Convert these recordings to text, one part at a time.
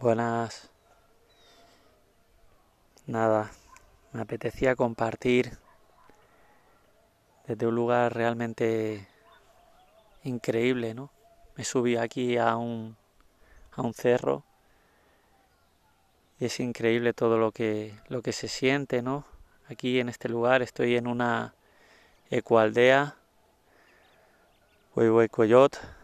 Buenas. Nada, me apetecía compartir desde un lugar realmente increíble, ¿no? Me subí aquí a un, a un cerro y es increíble todo lo que, lo que se siente, ¿no? Aquí en este lugar estoy en una ecoaldea, Huehuecoyot,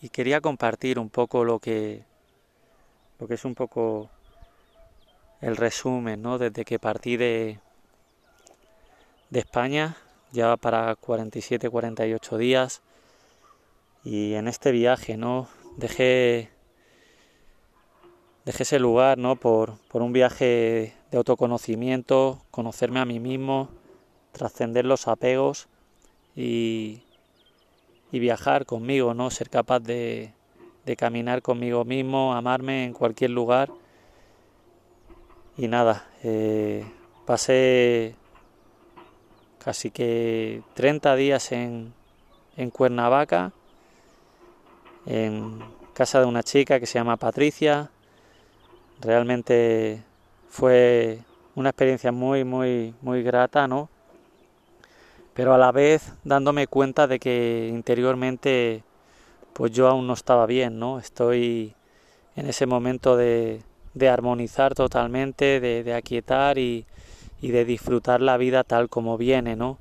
y quería compartir un poco lo que lo que es un poco el resumen, ¿no? Desde que partí de de España, ya para 47, 48 días y en este viaje, ¿no? Dejé dejé ese lugar, ¿no? Por, por un viaje de autoconocimiento, conocerme a mí mismo, trascender los apegos y, y viajar conmigo, ¿no? Ser capaz de, de caminar conmigo mismo, amarme en cualquier lugar. Y nada, eh, pasé casi que 30 días en, en Cuernavaca, en casa de una chica que se llama Patricia. Realmente fue una experiencia muy, muy, muy grata, ¿no? Pero a la vez dándome cuenta de que interiormente pues yo aún no estaba bien, ¿no? Estoy en ese momento de, de armonizar totalmente, de, de aquietar y, y, de disfrutar la vida tal como viene, ¿no?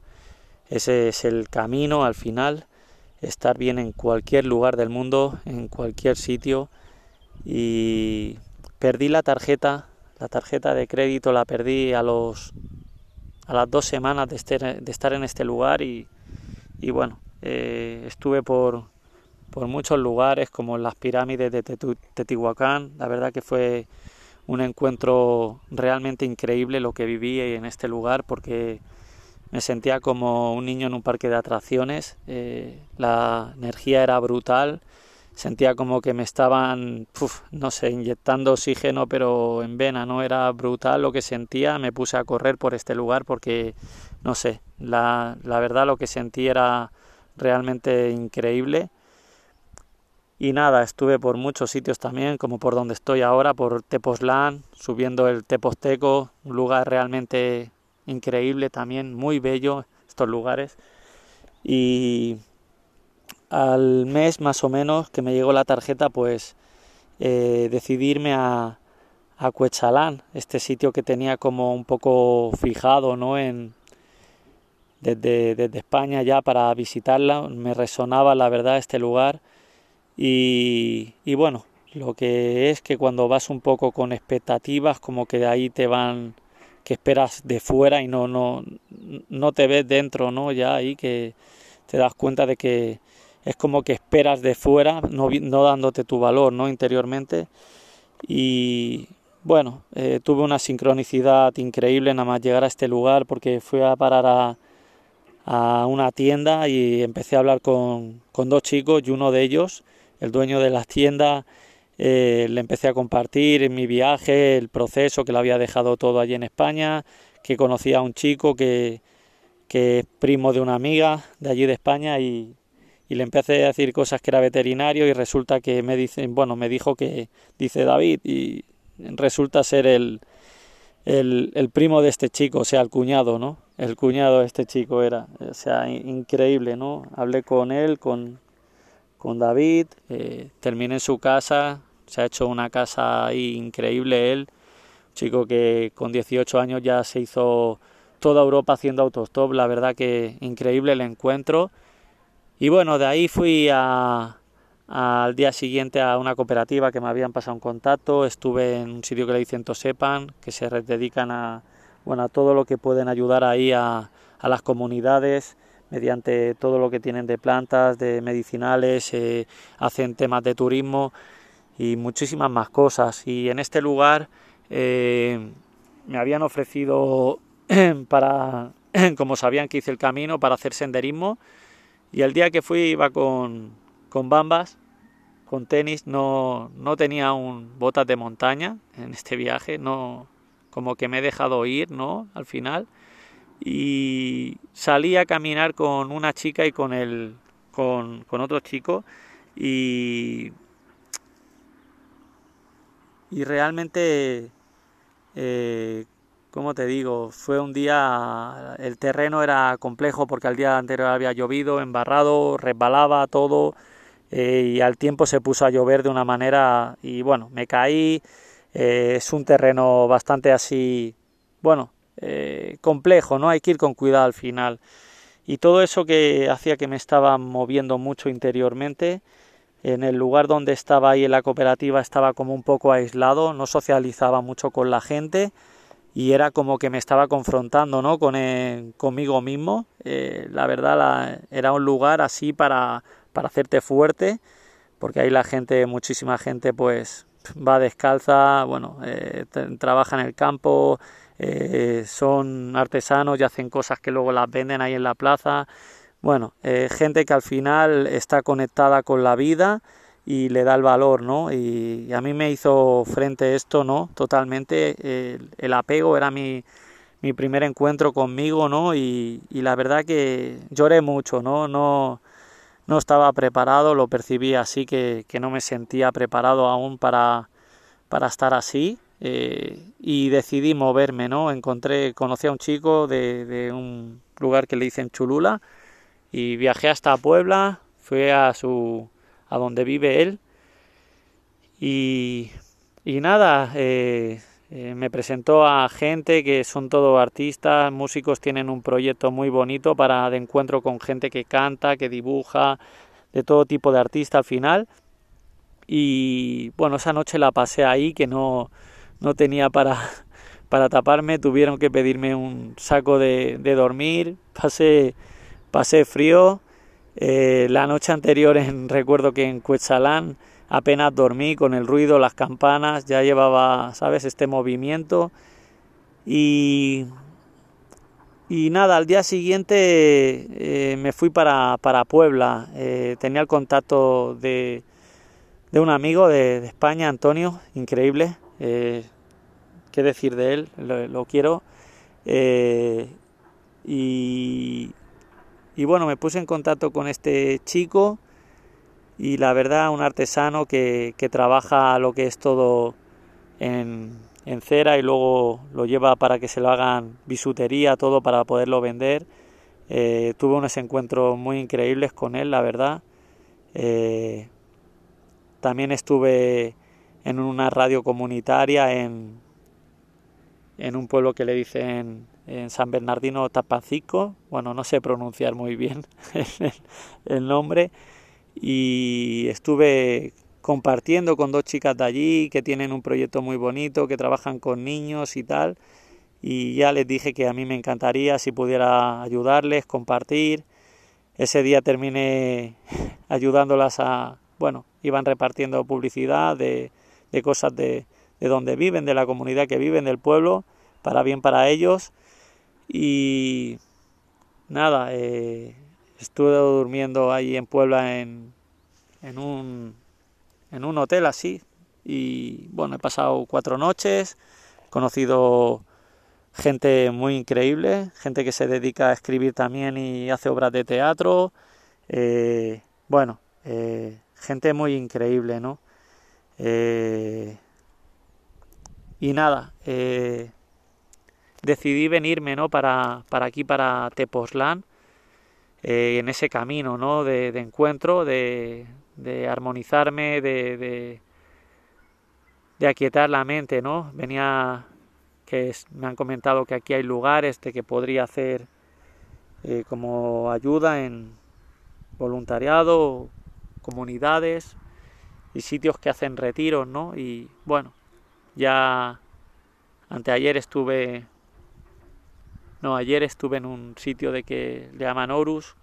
Ese es el camino al final, estar bien en cualquier lugar del mundo, en cualquier sitio y perdí la tarjeta, la tarjeta de crédito la perdí a los a las dos semanas de, estar en este lugar y, bueno, eh, estuve por, muchos lugares como las pirámides de Teotihuacán, la verdad que fue un encuentro realmente increíble lo que viví en este lugar porque me sentía como un niño en un parque de atracciones, eh, la energía era brutal, sentía como que me estaban, no sé, inyectando oxígeno, pero en vena, ¿no? Era brutal lo que sentía, me puse a correr por este lugar porque, no sé, la, la verdad lo que sentí era realmente increíble. Y nada, estuve por muchos sitios también, como por donde estoy ahora, por Tepoztlán, subiendo el Teposteco, un lugar realmente increíble también, muy bello estos lugares. Y al mes más o menos que me llegó la tarjeta, pues eh, decidirme a, a este sitio que tenía como un poco fijado, ¿no? En, desde, desde España ya para visitarla, me resonaba la verdad este lugar y, y bueno, lo que es que cuando vas un poco con expectativas, como que de ahí te van, que esperas de fuera y no, no, no te ves dentro, ¿no? Ya ahí que te das cuenta de que es como que esperas de fuera, no, no dándote tu valor ¿no? interiormente. Y bueno, eh, tuve una sincronicidad increíble nada más llegar a este lugar porque fui a parar a, una tienda y empecé a hablar con, con, dos chicos y uno de ellos, el dueño de la tienda, eh, le empecé a compartir en mi viaje, el proceso, que lo había dejado todo allí en España, que conocía a un chico que, que es primo de una amiga de allí de España y, y le empecé a decir cosas que era veterinario y resulta que me dicen, bueno, me dijo que dice David y resulta ser el, el, el, primo de este chico, o sea, el cuñado, ¿no? El cuñado de este chico era, o sea, increíble, ¿no? Hablé con él, con, con David, eh, terminé en su casa, se ha hecho una casa ahí increíble él, chico que con 18 años ya se hizo toda Europa haciendo autostop, la verdad que increíble el encuentro y bueno, de ahí fui a, al día siguiente a una cooperativa que me habían pasado un contacto, estuve en un sitio que le dicen Tosepan, que se dedican a, bueno, a todo lo que pueden ayudar ahí a, las comunidades mediante todo lo que tienen de plantas, de medicinales, eh, hacen temas de turismo y muchísimas más cosas. Y en este lugar eh, me habían ofrecido para, como sabían que hice el camino, para hacer senderismo, y el día que fui iba con, con bambas, con tenis, no, no tenía un botas de montaña en este viaje, no como que me he dejado ir, ¿no? Al final. Y salí a caminar con una chica y con el con, con otro chico y y realmente, eh, como te digo, fue un día, el terreno era complejo porque al día anterior había llovido, embarrado, resbalaba todo eh, y al tiempo se puso a llover de una manera y bueno, me caí, eh, es un terreno bastante así, bueno, eh, complejo, ¿no? Hay que ir con cuidado al final. Y todo eso que hacía que me estaba moviendo mucho interiormente, en el lugar donde estaba ahí en la cooperativa estaba como un poco aislado, no socializaba mucho con la gente y era como que me estaba confrontando ¿no? con, conmigo mismo. Eh, la verdad era un lugar así para, para hacerte fuerte, porque ahí la gente, muchísima gente pues va descalza, bueno, eh, trabaja en el campo, eh, son artesanos y hacen cosas que luego las venden ahí en la plaza. Bueno, eh, gente que al final está conectada con la vida y le da el valor, ¿no? Y, a mí me hizo frente esto, ¿no? Totalmente. el apego era mi, mi, primer encuentro conmigo, ¿no? Y, la verdad que lloré mucho, ¿no? No, no estaba preparado, lo percibí así que, que no me sentía preparado aún para, para estar así eh, y decidí moverme, ¿no? Encontré, conocí a un chico de, de, un lugar que le dicen Chulula y viajé hasta Puebla, fui a su a donde vive él y, nada, eh, eh, me presentó a gente que son todos artistas, músicos, tienen un proyecto muy bonito para de encuentro con gente que canta, que dibuja, de todo tipo de artista al final. Y bueno, esa noche la pasé ahí, que no, no tenía para, para taparme, tuvieron que pedirme un saco de, de dormir, pasé, pasé frío. Eh, la noche anterior en, recuerdo que en Cuetzalán apenas dormí con el ruido, las campanas, ya llevaba, ¿sabes?, este movimiento. Y, y nada, al día siguiente eh, me fui para, para Puebla. Eh, tenía el contacto de, de un amigo de, España, Antonio, increíble. ¿Qué decir de él? Lo, quiero. Eh, y, y, bueno, me puse en contacto con este chico y la verdad un artesano que, que trabaja lo que es todo en, en, cera y luego lo lleva para que se lo hagan bisutería, todo para poderlo vender. Eh, tuve unos encuentros muy increíbles con él, la verdad. Eh, también estuve en una radio comunitaria en, en un pueblo que le dicen en San Bernardino Tapancico, bueno, no sé pronunciar muy bien el, nombre, y estuve compartiendo con dos chicas de allí que tienen un proyecto muy bonito, que trabajan con niños y tal, y ya les dije que a mí me encantaría si pudiera ayudarles, compartir. Ese día terminé ayudándolas a, bueno, iban repartiendo publicidad de, de cosas de, de donde viven, de la comunidad que viven, del pueblo, para bien para ellos. Y nada, eh, estuve durmiendo ahí en Puebla en, en, un, en un hotel así. Y bueno, he pasado cuatro noches, he conocido gente muy increíble, gente que se dedica a escribir también y hace obras de teatro. Eh, bueno, eh, gente muy increíble, ¿no? Y nada, decidí venirme, ¿no? Para, para aquí, para Tepoztlán, eh, en ese camino, ¿no? De, encuentro, de, de armonizarme, de, de, de, aquietar la mente, ¿no? Venía, que me han comentado que aquí hay lugares de que podría hacer como ayuda en voluntariado, comunidades, y sitios que hacen retiros, ¿no? Y bueno, ya anteayer estuve, no, ayer estuve en un sitio de que le llaman Horus,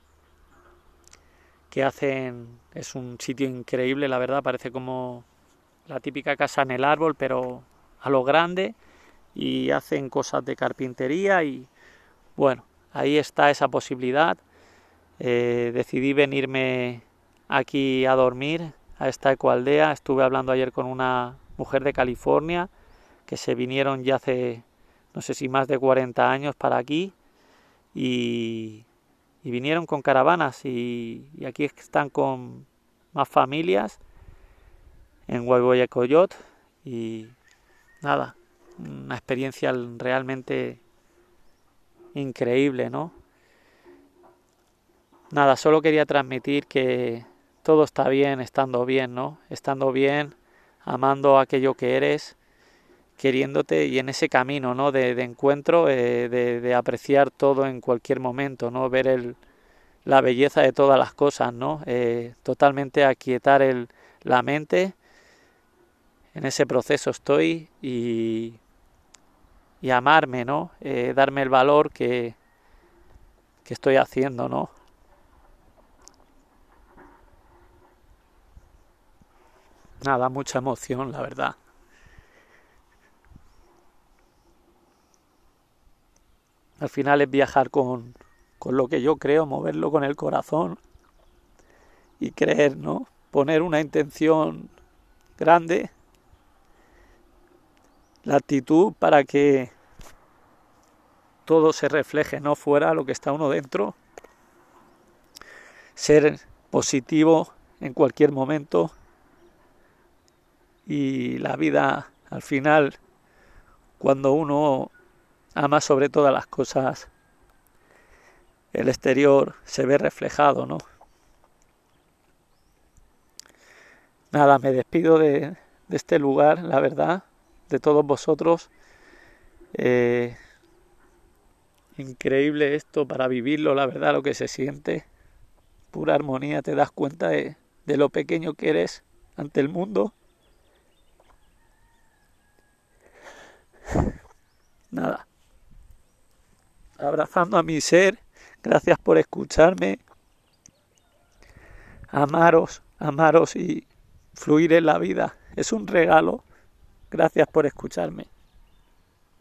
que hacen, es un sitio increíble, la verdad, parece como la típica casa en el árbol, pero a lo grande, y hacen cosas de carpintería y bueno, ahí está esa posibilidad. Eh, decidí venirme aquí a dormir a esta ecoaldea. Estuve hablando ayer con una mujer de California que se vinieron ya hace no sé si más de 40 años para aquí y, vinieron con caravanas y, aquí están con más familias en Huehuecoyot y nada, una experiencia realmente increíble, ¿no? Nada, solo quería transmitir que todo está bien estando bien, ¿no? Estando bien, amando aquello que eres, queriéndote y en ese camino, ¿no? De, encuentro, eh, de, apreciar todo en cualquier momento, ¿no? Ver el, la belleza de todas las cosas, ¿no? Eh, totalmente aquietar el, la mente. En ese proceso estoy y, y amarme, ¿no? Eh, darme el valor que, que estoy haciendo, ¿no? Nada, mucha emoción, la verdad. Al final es viajar con, con lo que yo creo, moverlo con el corazón y creer, ¿no? Poner una intención grande, la actitud para que todo se refleje, no fuera lo que está uno dentro. Ser positivo en cualquier momento y la vida al final cuando uno ama sobre todas las cosas el exterior se ve reflejado, ¿no? Nada, me despido de, este lugar, la verdad, de todos vosotros. Eh, increíble esto para vivirlo, la verdad, lo que se siente. Pura armonía, te das cuenta de lo pequeño que eres ante el mundo nada. Abrazando a mi ser, gracias por escucharme. Amaros, amaros y fluir en la vida. Es un regalo. Gracias por escucharme.